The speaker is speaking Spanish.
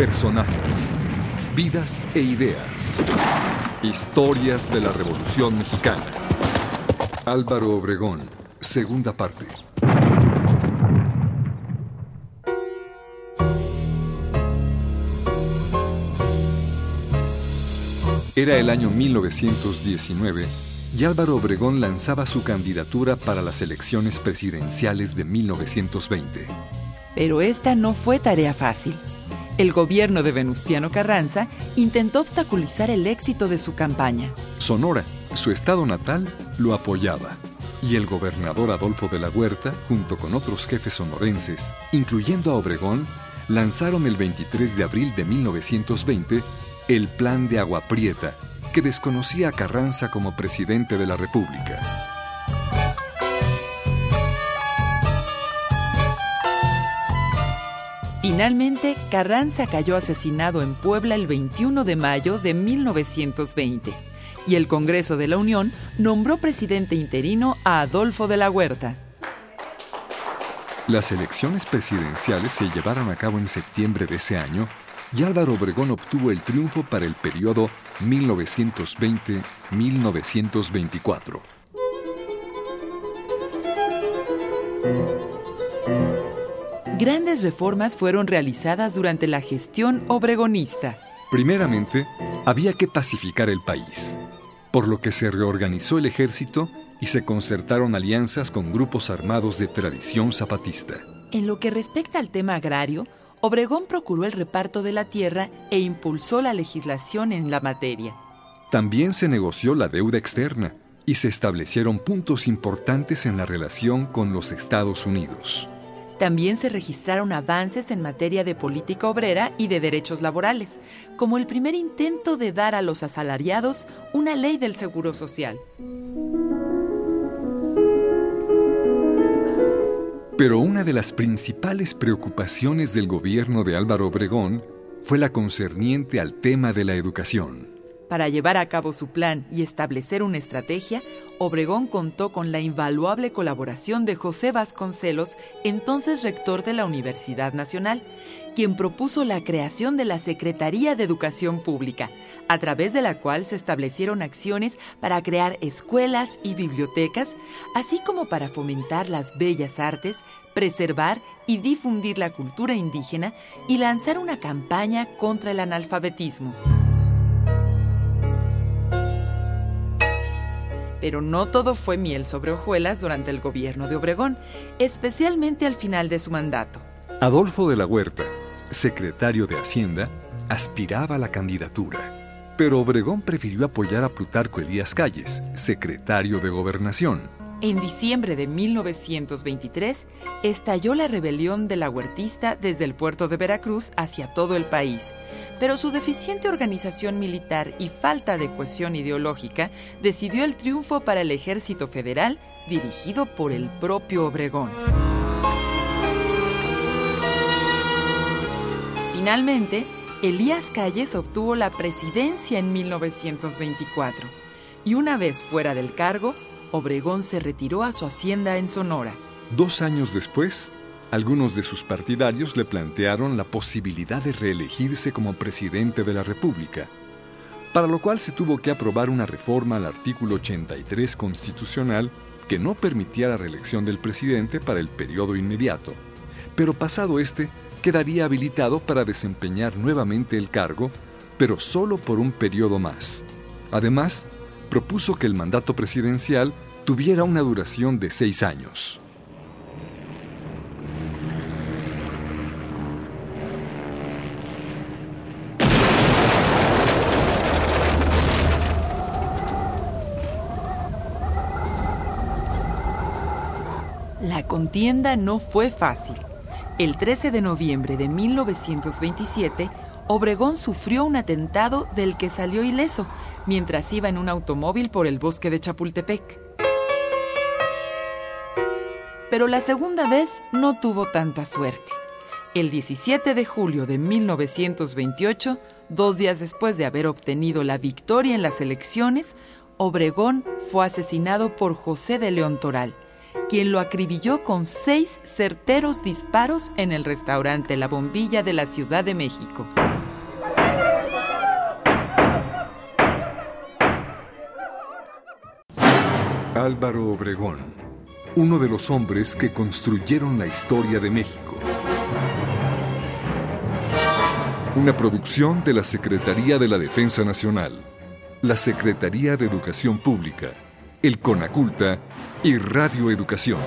Personajes, vidas e ideas. Historias de la Revolución Mexicana. Álvaro Obregón, segunda parte. Era el año 1919 y Álvaro Obregón lanzaba su candidatura para las elecciones presidenciales de 1920. Pero esta no fue tarea fácil. El gobierno de Venustiano Carranza intentó obstaculizar el éxito de su campaña. Sonora, su estado natal, lo apoyaba. Y el gobernador Adolfo de la Huerta, junto con otros jefes sonorenses, incluyendo a Obregón, lanzaron el 23 de abril de 1920 el Plan de Agua Prieta, que desconocía a Carranza como presidente de la República. Finalmente, Carranza cayó asesinado en Puebla el 21 de mayo de 1920 y el Congreso de la Unión nombró presidente interino a Adolfo de la Huerta. Las elecciones presidenciales se llevaron a cabo en septiembre de ese año y Álvaro Obregón obtuvo el triunfo para el periodo 1920-1924. Grandes reformas fueron realizadas durante la gestión obregonista. Primeramente, había que pacificar el país, por lo que se reorganizó el ejército y se concertaron alianzas con grupos armados de tradición zapatista. En lo que respecta al tema agrario, Obregón procuró el reparto de la tierra e impulsó la legislación en la materia. También se negoció la deuda externa y se establecieron puntos importantes en la relación con los Estados Unidos. También se registraron avances en materia de política obrera y de derechos laborales, como el primer intento de dar a los asalariados una ley del seguro social. Pero una de las principales preocupaciones del gobierno de Álvaro Obregón fue la concerniente al tema de la educación. Para llevar a cabo su plan y establecer una estrategia, Obregón contó con la invaluable colaboración de José Vasconcelos, entonces rector de la Universidad Nacional, quien propuso la creación de la Secretaría de Educación Pública, a través de la cual se establecieron acciones para crear escuelas y bibliotecas, así como para fomentar las bellas artes, preservar y difundir la cultura indígena y lanzar una campaña contra el analfabetismo. Pero no todo fue miel sobre hojuelas durante el gobierno de Obregón, especialmente al final de su mandato. Adolfo de la Huerta, secretario de Hacienda, aspiraba a la candidatura, pero Obregón prefirió apoyar a Plutarco Elías Calles, secretario de Gobernación. En diciembre de 1923 estalló la rebelión de la huertista desde el puerto de Veracruz hacia todo el país, pero su deficiente organización militar y falta de cohesión ideológica decidió el triunfo para el ejército federal dirigido por el propio Obregón. Finalmente, Elías Calles obtuvo la presidencia en 1924 y una vez fuera del cargo, Obregón se retiró a su hacienda en Sonora. Dos años después, algunos de sus partidarios le plantearon la posibilidad de reelegirse como presidente de la República, para lo cual se tuvo que aprobar una reforma al artículo 83 constitucional que no permitía la reelección del presidente para el periodo inmediato, pero pasado este quedaría habilitado para desempeñar nuevamente el cargo, pero solo por un periodo más. Además, propuso que el mandato presidencial tuviera una duración de seis años. La contienda no fue fácil. El 13 de noviembre de 1927, Obregón sufrió un atentado del que salió ileso mientras iba en un automóvil por el bosque de Chapultepec. Pero la segunda vez no tuvo tanta suerte. El 17 de julio de 1928, dos días después de haber obtenido la victoria en las elecciones, Obregón fue asesinado por José de León Toral, quien lo acribilló con seis certeros disparos en el restaurante La Bombilla de la Ciudad de México. Álvaro Obregón, uno de los hombres que construyeron la historia de México. Una producción de la Secretaría de la Defensa Nacional, la Secretaría de Educación Pública, el CONACULTA y Radio Educación.